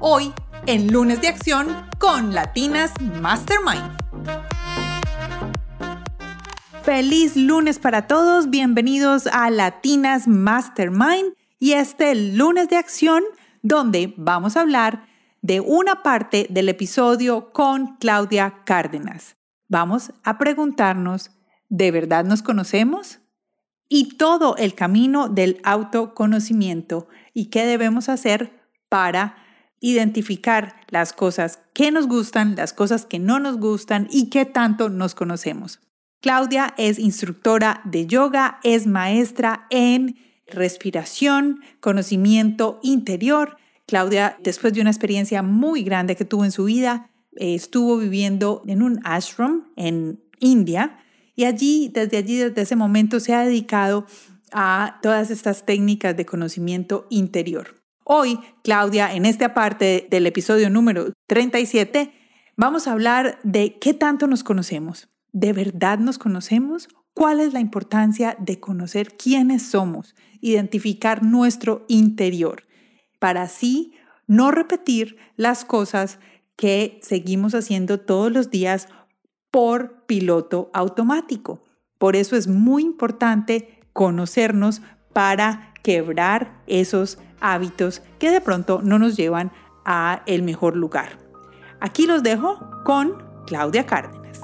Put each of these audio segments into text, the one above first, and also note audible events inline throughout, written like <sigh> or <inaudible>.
hoy en Lunes de Acción con Latinas Mastermind. Feliz lunes para todos, bienvenidos a Latinas Mastermind y este lunes de acción donde vamos a hablar de una parte del episodio con Claudia Cárdenas. Vamos a preguntarnos, ¿de verdad nos conocemos? Y todo el camino del autoconocimiento y qué debemos hacer para identificar las cosas que nos gustan, las cosas que no nos gustan y qué tanto nos conocemos. Claudia es instructora de yoga, es maestra en respiración, conocimiento interior. Claudia, después de una experiencia muy grande que tuvo en su vida, estuvo viviendo en un ashram en India y allí, desde allí, desde ese momento, se ha dedicado a todas estas técnicas de conocimiento interior. Hoy, Claudia, en esta parte del episodio número 37, vamos a hablar de qué tanto nos conocemos. ¿De verdad nos conocemos? ¿Cuál es la importancia de conocer quiénes somos? Identificar nuestro interior para así no repetir las cosas que seguimos haciendo todos los días por piloto automático. Por eso es muy importante conocernos para quebrar esos hábitos que de pronto no nos llevan a el mejor lugar. Aquí los dejo con Claudia Cárdenas.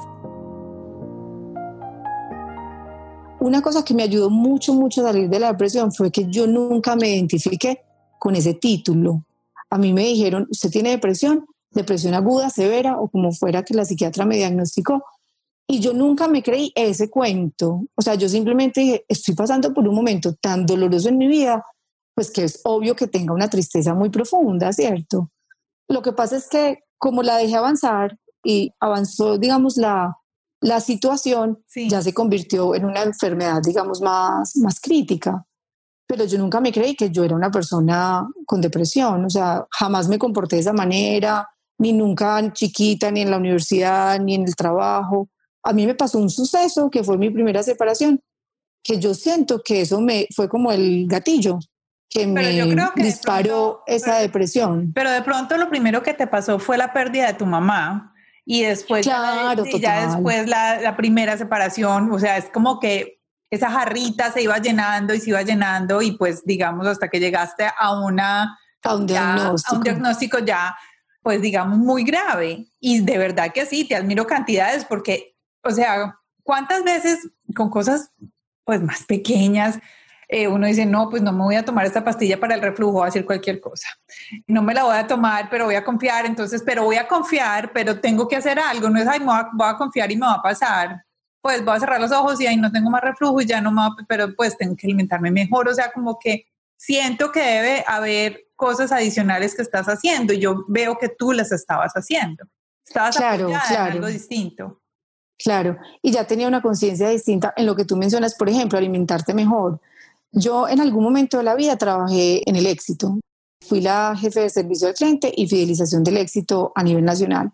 Una cosa que me ayudó mucho, mucho a salir de la depresión fue que yo nunca me identifiqué con ese título. A mí me dijeron, usted tiene depresión, depresión aguda, severa o como fuera que la psiquiatra me diagnosticó. Y yo nunca me creí ese cuento. O sea, yo simplemente dije, estoy pasando por un momento tan doloroso en mi vida pues que es obvio que tenga una tristeza muy profunda, ¿cierto? Lo que pasa es que como la dejé avanzar y avanzó, digamos, la, la situación, ya se convirtió en una enfermedad, digamos, más, más crítica. Pero yo nunca me creí que yo era una persona con depresión, o sea, jamás me comporté de esa manera, ni nunca chiquita, ni en la universidad, ni en el trabajo. A mí me pasó un suceso que fue mi primera separación, que yo siento que eso me fue como el gatillo que me disparó esa depresión. Pero de pronto lo primero que te pasó fue la pérdida de tu mamá y después claro, ya, después la, la, primera separación, o sea, es como que esa jarrita se iba llenando y se iba llenando y pues digamos hasta que llegaste a una a un diagnóstico, a un diagnóstico ya pues digamos muy grave. Y de verdad que sí, te admiro cantidades porque o sea, ¿cuántas veces con cosas pues más pequeñas eh, uno dice, no, pues no me voy a tomar esta pastilla para el reflujo, voy a hacer cualquier cosa. No me la voy a tomar, pero voy a confiar, entonces, pero voy a confiar, pero tengo que hacer algo, no es, ay, voy a, voy a confiar y me va a pasar. Pues voy a cerrar los ojos y ahí no tengo más reflujo y ya no me va, pero pues tengo que alimentarme mejor, o sea, como que siento que debe haber cosas adicionales que estás haciendo y yo veo que tú las estabas haciendo. Estabas claro, claro. algo distinto. Claro, y ya tenía una conciencia distinta en lo que tú mencionas, por ejemplo, alimentarte mejor. Yo en algún momento de la vida trabajé en el éxito. Fui la jefe de servicio al cliente y fidelización del éxito a nivel nacional.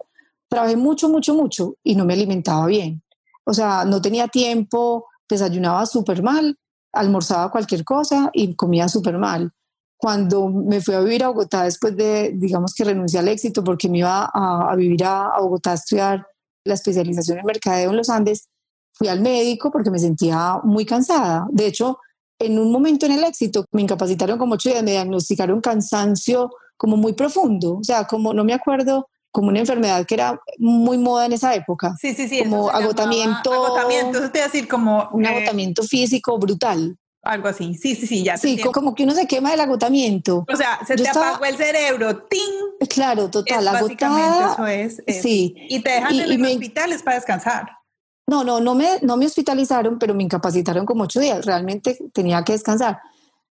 Trabajé mucho, mucho, mucho y no me alimentaba bien. O sea, no tenía tiempo, desayunaba súper mal, almorzaba cualquier cosa y comía súper mal. Cuando me fui a vivir a Bogotá después de, digamos que renuncié al éxito porque me iba a, vivir a, a Bogotá a estudiar la especialización en mercadeo en los Andes, fui al médico porque me sentía muy cansada. De hecho, en un momento en el éxito me incapacitaron como ocho días, me diagnosticaron cansancio como muy profundo, o sea, como no me acuerdo, como una enfermedad que era muy moda en esa época. Sí, sí, sí. Como agotamiento. Agotamiento, eso te a decir como... Un eh, agotamiento físico brutal. Algo así, sí, sí, sí, ya. Sí, como que uno se quema del agotamiento. O sea, se te apagó el cerebro, ¡ting! Claro, total, agotada. Eso es, Sí. Y te dejan en el hospital es para descansar. No, no, no me, no me hospitalizaron, pero me incapacitaron como ocho días. Realmente tenía que descansar.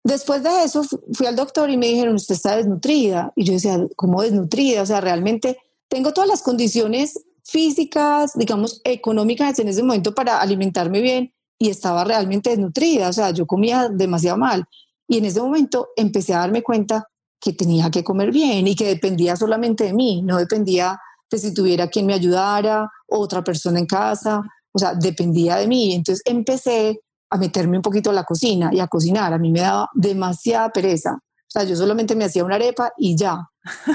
Después de eso fui al doctor y me dijeron, usted está desnutrida. Y yo decía, ¿cómo desnutrida? O sea, realmente tengo todas las condiciones físicas, digamos, económicas en ese momento para alimentarme bien y estaba realmente desnutrida. O sea, yo comía demasiado mal. Y en ese momento empecé a darme cuenta que tenía que comer bien y que dependía solamente de mí, no dependía de si tuviera quien me ayudara, otra persona en casa, o sea, dependía de mí. Entonces empecé a meterme un poquito a la cocina y a cocinar. A mí me daba demasiada pereza. O sea, yo solamente me hacía una arepa y ya,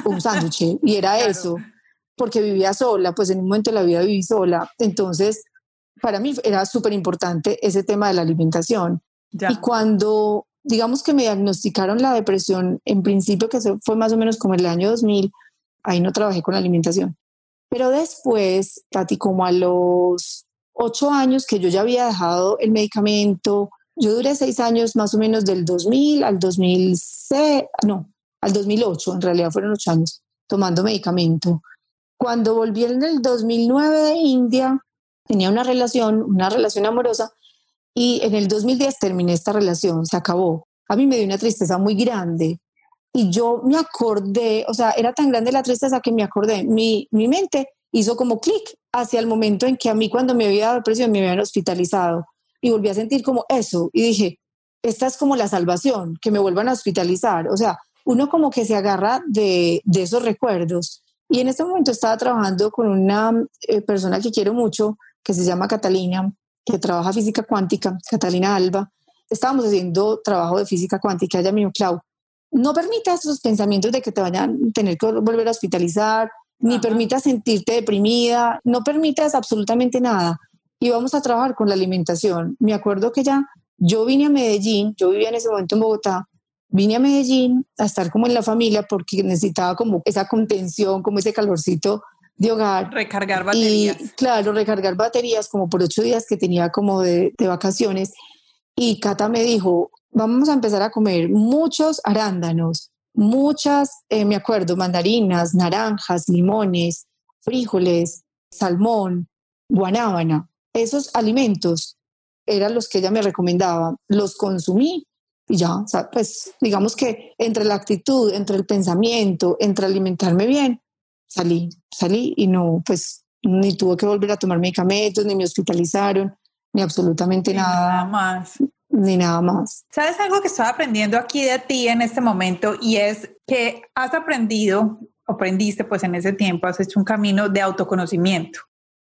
un sándwich, <laughs> y era eso, porque vivía sola, pues en un momento de la vida viví sola. Entonces, para mí era súper importante ese tema de la alimentación. Y cuando, digamos que me diagnosticaron la depresión, en principio que fue más o menos como el año 2000, ahí no trabajé con la alimentación. Pero después, Tati, como a los ocho años que yo ya había dejado el medicamento, yo duré seis años más o menos del 2000 al 2006, no, al 2008, en realidad fueron ocho años tomando medicamento. Cuando volví en el 2009 de India, tenía una relación, una relación amorosa, y en el 2010 terminé esta relación, se acabó. A mí me dio una tristeza muy grande y yo me acordé, o sea, era tan grande la tristeza que me acordé, mi, mi mente hizo como clic hacia el momento en que a mí cuando me había dado depresión me habían hospitalizado y volví a sentir como eso y dije, esta es como la salvación, que me vuelvan a hospitalizar, o sea, uno como que se agarra de, de esos recuerdos. Y en este momento estaba trabajando con una eh, persona que quiero mucho, que se llama Catalina, que trabaja física cuántica, Catalina Alba. Estábamos haciendo trabajo de física cuántica, ella me dijo, Clau, no permitas esos pensamientos de que te vayan a tener que volver a hospitalizar, ni permitas sentirte deprimida, no permitas absolutamente nada. Y vamos a trabajar con la alimentación. Me acuerdo que ya yo vine a Medellín, yo vivía en ese momento en Bogotá, vine a Medellín a estar como en la familia porque necesitaba como esa contención, como ese calorcito de hogar. Recargar baterías. Y claro, recargar baterías como por ocho días que tenía como de, de vacaciones. Y Cata me dijo, vamos a empezar a comer muchos arándanos, muchas, eh, me acuerdo, mandarinas, naranjas, limones, frijoles, salmón, guanábana. Esos alimentos eran los que ella me recomendaba. Los consumí y ya, o sea, pues digamos que entre la actitud, entre el pensamiento, entre alimentarme bien, salí, salí y no, pues ni tuve que volver a tomar medicamentos, ni me hospitalizaron, ni absolutamente nada. Nada más ni nada más. ¿Sabes algo que estoy aprendiendo aquí de ti en este momento? Y es que has aprendido, aprendiste pues en ese tiempo, has hecho un camino de autoconocimiento.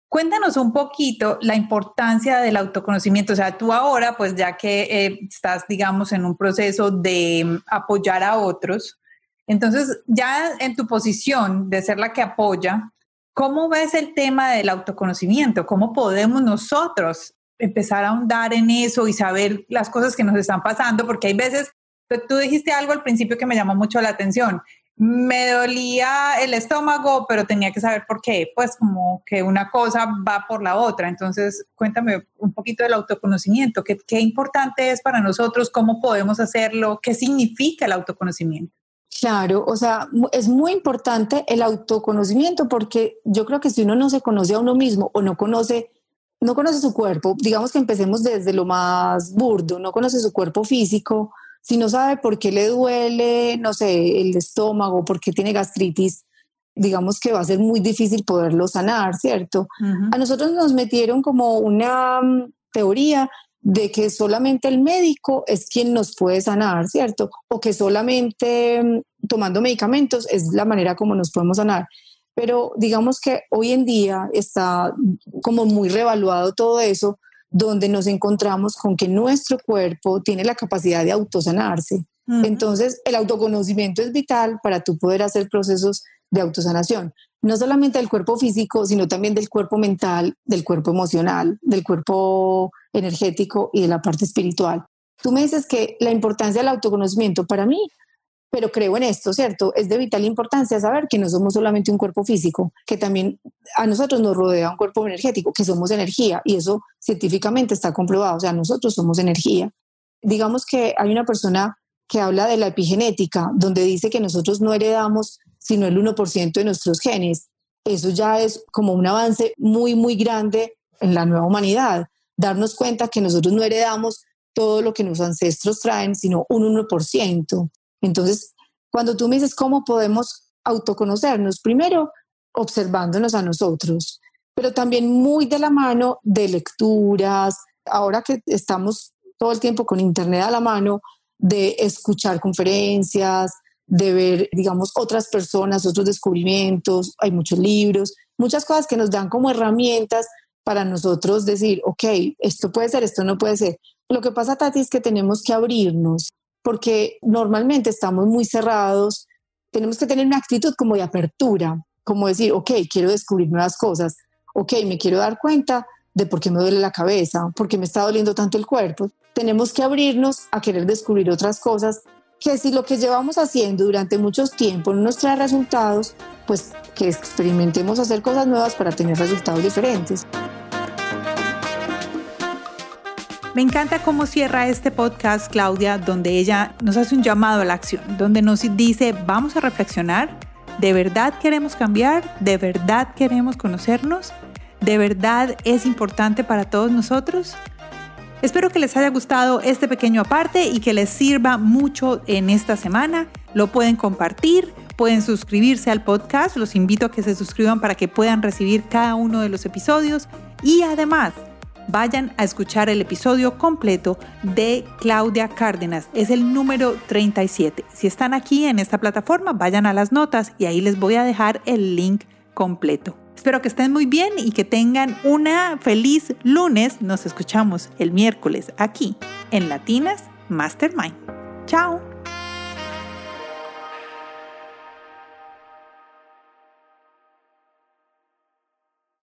Cuéntanos un poquito la importancia del autoconocimiento. O sea, tú ahora, pues ya que eh, estás, digamos, en un proceso de mm, apoyar a otros, entonces ya en tu posición de ser la que apoya, ¿cómo ves el tema del autoconocimiento? ¿Cómo podemos nosotros empezar a ahondar en eso y saber las cosas que nos están pasando, porque hay veces, tú dijiste algo al principio que me llamó mucho la atención. Me dolía el estómago, pero tenía que saber por qué. Pues como que una cosa va por la otra. Entonces, cuéntame un poquito del autoconocimiento. ¿Qué, qué importante es para nosotros? ¿Cómo podemos hacerlo? ¿Qué significa el autoconocimiento? Claro, o sea, es muy importante el autoconocimiento porque yo creo que si uno no se conoce a uno mismo o no conoce no conoce su cuerpo, digamos que empecemos desde lo más burdo, no conoce su cuerpo físico, si no sabe por qué le duele, no sé, el estómago, por qué tiene gastritis, digamos que va a ser muy difícil poderlo sanar, ¿cierto? A nosotros nos metieron como una mm, teoría de que solamente el médico es quien nos puede sanar, ¿cierto? O que solamente mm, tomando medicamentos es la manera como nos podemos sanar pero digamos que hoy en día está como muy revaluado todo eso, donde nos encontramos con que nuestro cuerpo tiene la capacidad de autosanarse. Entonces, el autoconocimiento es vital para tú poder hacer procesos de autosanación, no solamente del cuerpo físico, sino también del cuerpo mental, del cuerpo emocional, del cuerpo energético y de la parte espiritual. Tú me dices que la importancia del autoconocimiento para mí pero creo en esto, ¿cierto? Es de vital importancia saber que no somos solamente un cuerpo físico, que también a nosotros nos rodea un cuerpo energético, que somos energía, y eso científicamente está comprobado, o sea, nosotros somos energía. Digamos que hay una persona que habla de la epigenética, donde dice que nosotros no heredamos sino el 1% de nuestros genes. Eso ya es como un avance muy, muy grande en la nueva humanidad. Darnos cuenta que nosotros no heredamos todo lo que los ancestros traen, sino un 1%. Entonces, cuando tú me dices cómo podemos autoconocernos, primero observándonos a nosotros, pero también muy de la mano de lecturas, ahora que estamos todo el tiempo con Internet a la mano, de escuchar conferencias, de ver, digamos, otras personas, otros descubrimientos, hay muchos libros, muchas cosas que nos dan como herramientas para nosotros decir, ok, esto puede ser, esto no puede ser. Lo que pasa, Tati, es que tenemos que abrirnos, porque normalmente estamos muy cerrados, tenemos que tener una actitud como de apertura, como decir, ok, quiero descubrir nuevas cosas, ok, me quiero dar cuenta de por qué me duele la cabeza, por qué me está doliendo tanto el cuerpo. Tenemos que abrirnos a querer descubrir otras cosas que si lo que llevamos haciendo durante muchos tiempo no nos trae resultados, pues que experimentemos hacer cosas nuevas para tener resultados diferentes. Me encanta cómo cierra este podcast Claudia, donde ella nos hace un llamado a la acción, donde nos dice, vamos a reflexionar, ¿de verdad queremos cambiar? ¿De verdad queremos conocernos? ¿De verdad es importante para todos nosotros? Espero que les haya gustado este pequeño aparte y que les sirva mucho en esta semana. Lo pueden compartir, pueden suscribirse al podcast. Los invito a que se suscriban para que puedan recibir cada uno de los episodios. Y además, vayan a escuchar el episodio completo de Claudia Cárdenas. Es el número 37. Si están aquí en esta plataforma, vayan a las notas y ahí les voy a dejar el link completo. Espero que estén muy bien y que tengan una feliz lunes. Nos escuchamos el miércoles aquí en Latinas Mastermind. Chao.